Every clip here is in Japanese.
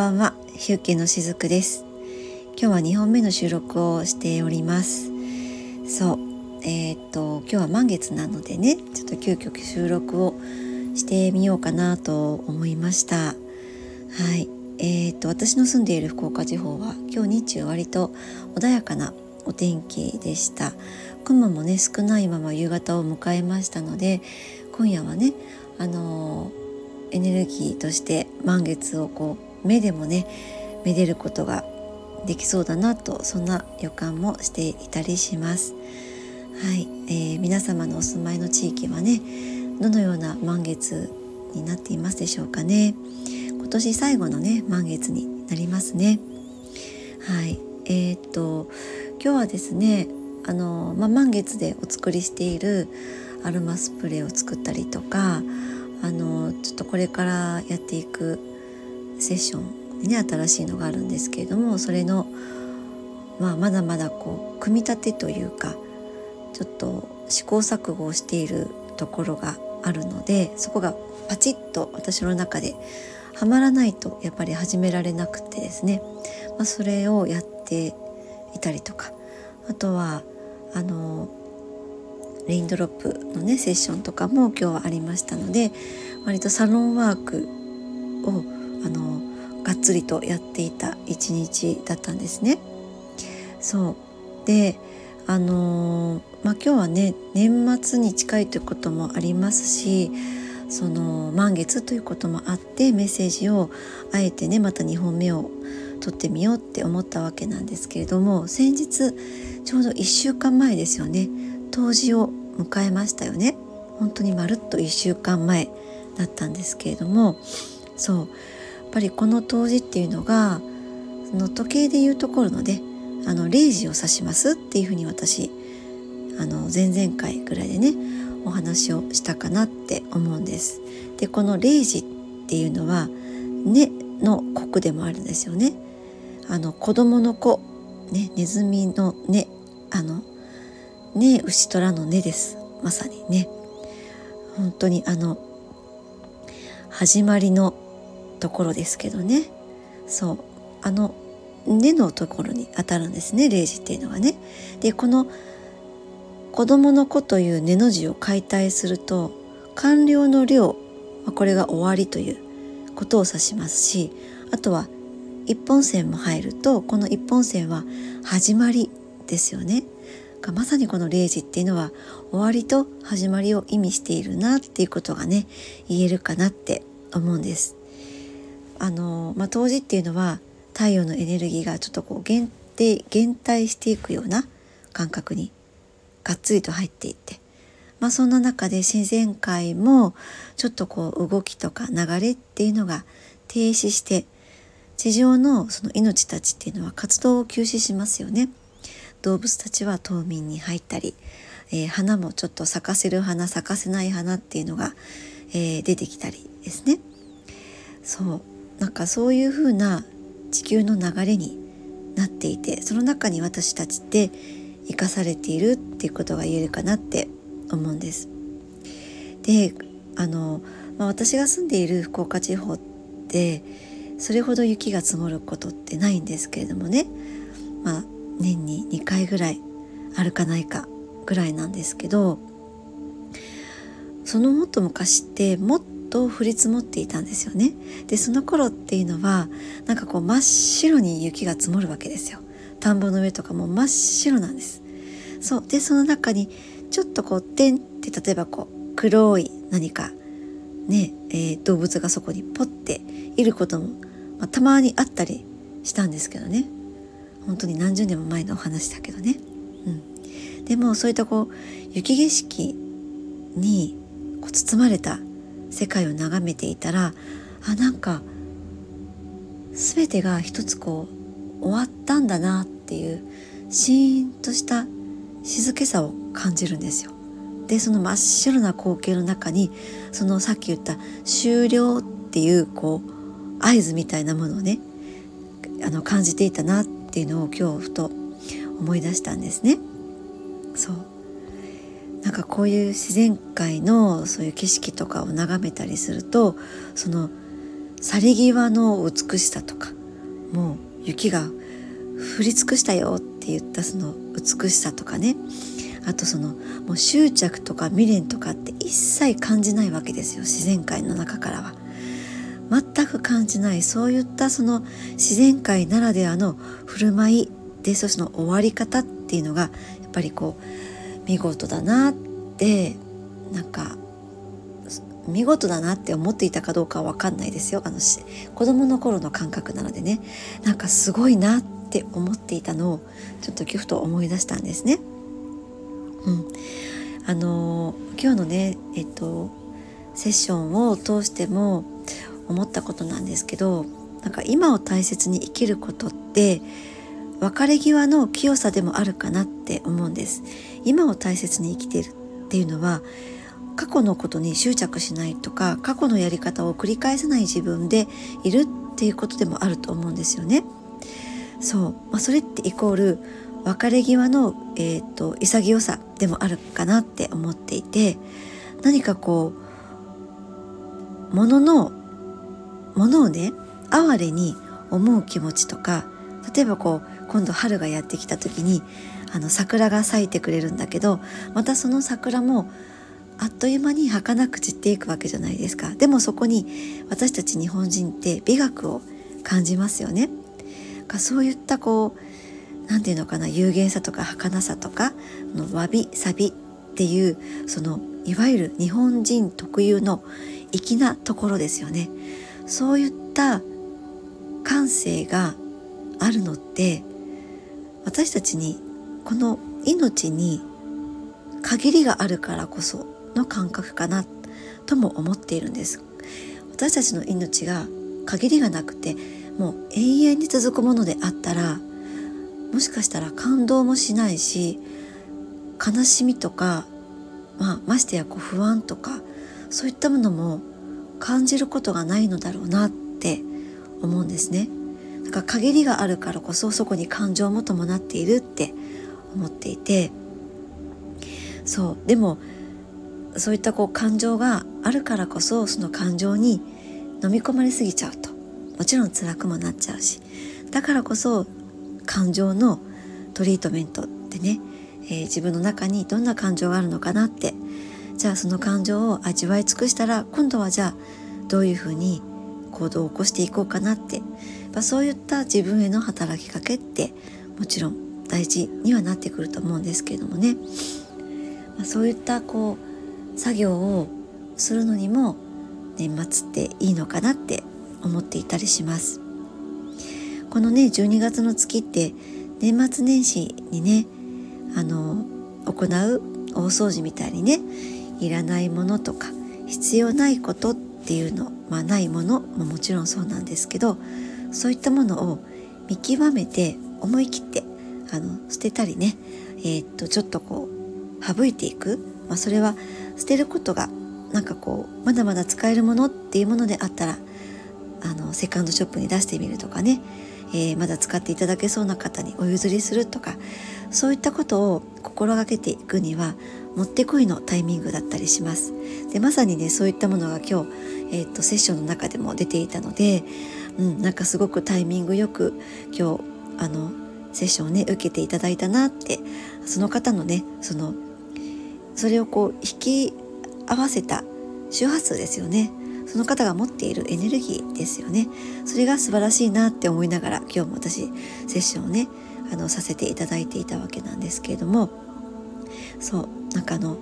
ばんは、ヒューケのしずくです。今日は2本目の収録をしております。そう、えー、っと今日は満月なのでね、ちょっと急遽収録をしてみようかなと思いました。はい、えー、っと私の住んでいる福岡地方は今日日中割と穏やかなお天気でした。雲もね少ないまま夕方を迎えましたので、今夜はねあのエネルギーとして満月をこう目でもねめでることができそうだなとそんな予感もしていたりします。はい、えー、皆様のお住まいの地域はねどのような満月になっていますでしょうかね。今年最後のね満月になりますね。はい、えー、っと今日はですねあの、まあ、満月でお作りしているアロマスプレーを作ったりとかあのちょっとこれからやっていくセッションね新しいのがあるんですけれどもそれの、まあ、まだまだこう組み立てというかちょっと試行錯誤をしているところがあるのでそこがパチッと私の中ではまらないとやっぱり始められなくてですね、まあ、それをやっていたりとかあとはあのレインドロップのねセッションとかも今日はありましたので割とサロンワークをあのがっつりとやっていた一日だったんですね。そう。であのまあ、今日はね年末に近いということもありますしその満月ということもあってメッセージをあえてねまた2本目を撮ってみようって思ったわけなんですけれども先日ちょうど1週間前ですよね。冬至を迎えましたよね。本当にまるっと1週間前だったんですけれどもそう。ぱりこの冬至っていうのがその時計でいうところのねあの0時を指しますっていうふうに私あの前々回ぐらいでねお話をしたかなって思うんです。でこの0時っていうのは「ね」の国でもあるんですよね。あの子供の子、ね、ネズミの「ね」あのね牛虎の根ですまさにね本当にあの始まりのところですけどねそうあの根のところに当たるんですね0時っていうのはね。でこの子供の子という根の字を解体すると完了の量これが終わりということを指しますしあとは一本線も入るとこの一本線は始まりですよね。まさにこの0時っていうのは終わりと始まりを意味しているなっていうことがね言えるかなって思うんです。あのまあ、冬至っていうのは太陽のエネルギーがちょっとこう限定減退していくような感覚にがっつりと入っていって、まあ、そんな中で自然界もちょっとこう動きとか流れっていうのが停止して地上のその命たちっていうのは活動を休止しますよね。動物たちは冬眠に入ったり、えー、花もちょっと咲かせる花咲かせない花っていうのが、えー、出てきたりですねそうなんかそういう風な地球の流れになっていてその中に私たちって生かされているっていうことが言えるかなって思うんです。であの、まあ、私が住んでいる福岡地方ってそれほど雪が積もることってないんですけれどもね、まあ、年に2回ぐらいあるかないかぐらいなんですけどそのもっと昔ってもっと降り積もっていたんですよね。でその頃っていうのはなんかこう真っ白に雪が積もるわけですよ。田んぼの上とかも真っ白なんです。そうでその中にちょっとこう点って例えばこう黒い何かね、えー、動物がそこにポッていることも、まあ、たまにあったりしたんですけどね本当に何十年も前のお話だけどね、うん、でもそういったこう雪景色にこう包まれた世界を眺めていたらあなんか全てが一つこう終わったんだなっていうシーンとした静けさを感じるんですよ。でその真っ白な光景の中にそのさっき言った終了っていうこう合図みたいなものをねあの感じていたなっていうのを今日ふと思い出したんですね。そうなんかこういう自然界のそういう景色とかを眺めたりするとその去り際の美しさとかもう雪が降り尽くしたよって言ったその美しさとかねあとそのもう執着とか未練とかって一切感じないわけですよ自然界の中からは。全く感じないそういったその自然界ならではの振る舞いでその終わり方っていうのがやっぱりこう見事だなってなんか見事だなって思っていたかどうかは分かんないですよ。あの子供の頃の感覚なのでね。なんかすごいなって思っていたのをちょっとギフト思い出したんですね。うん、あの今日のねえっとセッションを通しても思ったことなんですけどなんか今を大切に生きることって別れ際の清さでもあるかなって思うんです。今を大切に生きているっていうのは過去のことに執着しないとか過去のやり方を繰り返さない自分でいるっていうことでもあると思うんですよね。そう、まあ、それってイコール別れ際の、えーと、潔さでもあるかなって思っていて何かこうもののものをね哀れに思う気持ちとか例えばこう今度春がやってきた時にあの桜が咲いてくれるんだけどまたその桜もあっという間に儚く散っていくわけじゃないですか。でもそこに私たち日本人って美学を感じますよね。そういったこう何て言うのかな有限さとか儚さとかのわびさびっていうそのいわゆる日本人特有の粋なところですよね。そういった感性があるのって私たちにこの命に限りがあるからこその感覚かなとも思っているんです私たちの命が限りがなくてもう永遠に続くものであったらもしかしたら感動もしないし悲しみとか、まあ、ましてやこう不安とかそういったものも感じることがないのだろうなって思うんですね。だか限りがあるからこそそこに感情も伴っているって思っていて。そう。でもそういったこう感情があるからこそその感情に飲み込まれすぎちゃうと。もちろん辛くもなっちゃうし。だからこそ感情のトリートメントってね、えー、自分の中にどんな感情があるのかなって。じゃあその感情を味わい尽くしたら今度はじゃあどういうふうに行動を起こしていこうかなってまそういった自分への働きかけってもちろん大事にはなってくると思うんですけれどもね、まあ、そういったこう作業をするのにも年末っていいのかなって思っていたりします。このね12月の月って年末年始にねあの行う大掃除みたいにねいらないものとか必要ないことってていうのまあないものももちろんそうなんですけどそういったものを見極めて思い切ってあの捨てたりねえー、っとちょっとこう省いていく、まあ、それは捨てることがなんかこうまだまだ使えるものっていうものであったらあのセカンドショップに出してみるとかねえー、まだ使っていただけそうな方にお譲りするとかそういったことを心がけていくにはもってこいのタイミングだったりします。でまさにねそういったものが今日、えーと、セッションの中でも出ていたので、うん、なんかすごくタイミングよく今日あのセッションをね受けていただいたなってその方のねそのそれをこう引き合わせた周波数ですよね。その方が持っているエネルギーですよね。それが素晴らしいなって思いながら今日も私セッションをねあのさせていただいていたわけなんですけれどもそうなんかあの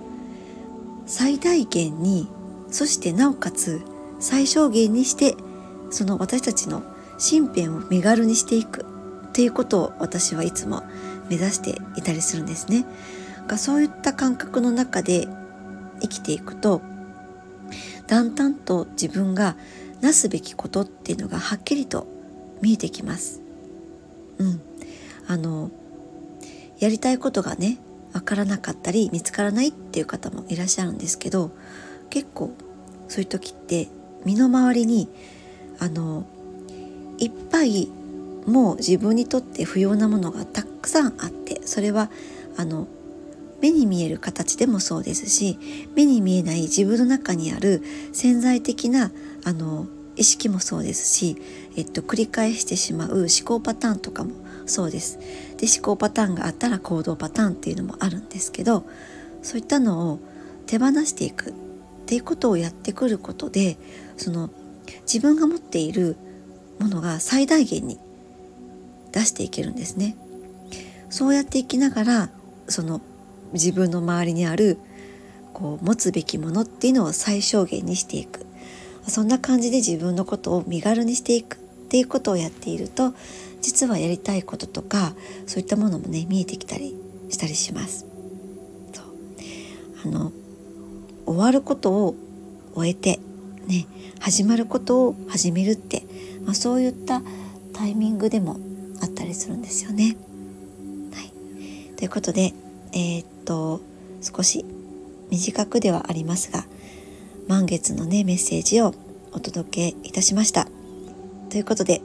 最大限にそしてなおかつ最小限にしてその私たちの身辺を身軽にしていくっていうことを私はいつも目指していたりするんですね。そういった感覚の中で生きていくとだんだんと自分がなすべきことっていうのがはっきりと見えてきます。うん、あのやりたいことがね分からなかったり見つからないっていう方もいらっしゃるんですけど結構そういう時って身の回りにあのいっぱいもう自分にとって不要なものがたくさんあってそれはあの目に見える形でもそうですし目に見えない自分の中にある潜在的なあの意識もそうですし、えっと、繰り返してしまう思考パターンとかもそうです。で思考パターンがあったら行動パターンっていうのもあるんですけどそういったのを手放していくっていうことをやってくることでその自分が持っているものが最大限に出していけるんですね。そうやっていきながらその自分の周りにあるこう持つべきものっていうのを最小限にしていくそんな感じで自分のことを身軽にしていくっていうことをやっていると実はやりたいこととかそういったものもね見えてきたりしたりします。あの終わることを終えてね始まることを始めるって、まあ、そういったタイミングでもあったりするんですよね。はい、ということでえー、っと少し短くではありますが満月のねメッセージをお届けいたしました。ということで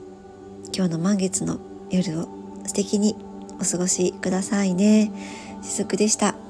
今日の満月の夜を素敵にお過ごしくださいね。しずくでした。